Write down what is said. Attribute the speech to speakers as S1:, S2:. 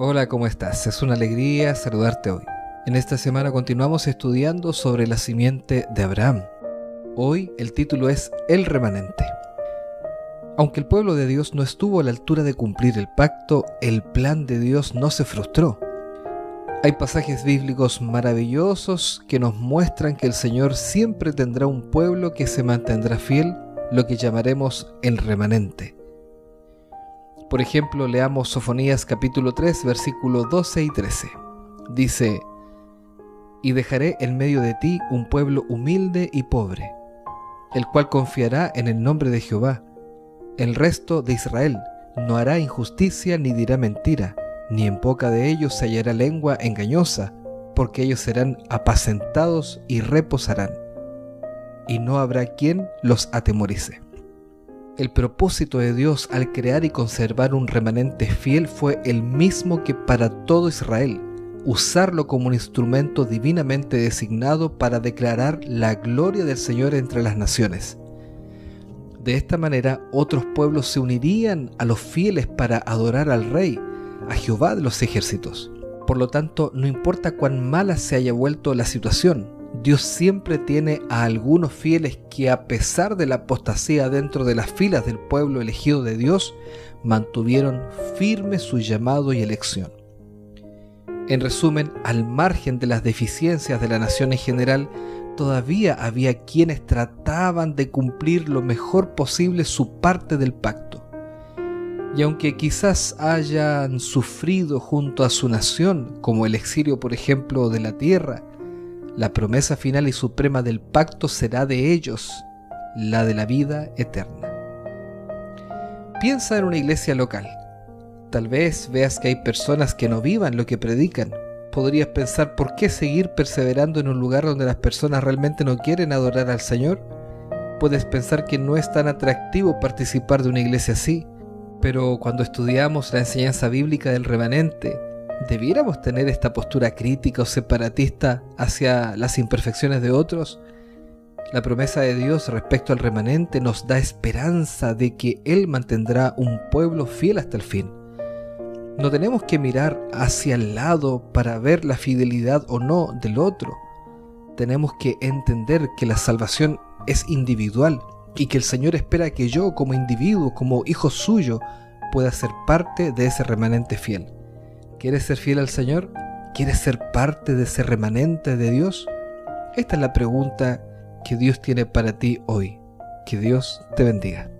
S1: Hola, ¿cómo estás? Es una alegría saludarte hoy. En esta semana continuamos estudiando sobre la simiente de Abraham. Hoy el título es El remanente. Aunque el pueblo de Dios no estuvo a la altura de cumplir el pacto, el plan de Dios no se frustró. Hay pasajes bíblicos maravillosos que nos muestran que el Señor siempre tendrá un pueblo que se mantendrá fiel, lo que llamaremos el remanente. Por ejemplo, leamos Sofonías capítulo 3, versículos 12 y 13. Dice, Y dejaré en medio de ti un pueblo humilde y pobre, el cual confiará en el nombre de Jehová. El resto de Israel no hará injusticia ni dirá mentira, ni en boca de ellos se hallará lengua engañosa, porque ellos serán apacentados y reposarán, y no habrá quien los atemorice. El propósito de Dios al crear y conservar un remanente fiel fue el mismo que para todo Israel, usarlo como un instrumento divinamente designado para declarar la gloria del Señor entre las naciones. De esta manera otros pueblos se unirían a los fieles para adorar al Rey, a Jehová de los ejércitos. Por lo tanto, no importa cuán mala se haya vuelto la situación, Dios siempre tiene a algunos fieles que a pesar de la apostasía dentro de las filas del pueblo elegido de Dios, mantuvieron firme su llamado y elección. En resumen, al margen de las deficiencias de la nación en general, todavía había quienes trataban de cumplir lo mejor posible su parte del pacto. Y aunque quizás hayan sufrido junto a su nación, como el exilio por ejemplo de la tierra, la promesa final y suprema del pacto será de ellos, la de la vida eterna. Piensa en una iglesia local. Tal vez veas que hay personas que no vivan lo que predican. Podrías pensar por qué seguir perseverando en un lugar donde las personas realmente no quieren adorar al Señor. Puedes pensar que no es tan atractivo participar de una iglesia así, pero cuando estudiamos la enseñanza bíblica del remanente, ¿Debiéramos tener esta postura crítica o separatista hacia las imperfecciones de otros? La promesa de Dios respecto al remanente nos da esperanza de que Él mantendrá un pueblo fiel hasta el fin. No tenemos que mirar hacia el lado para ver la fidelidad o no del otro. Tenemos que entender que la salvación es individual y que el Señor espera que yo como individuo, como hijo suyo, pueda ser parte de ese remanente fiel. ¿Quieres ser fiel al Señor? ¿Quieres ser parte de ese remanente de Dios? Esta es la pregunta que Dios tiene para ti hoy. Que Dios te bendiga.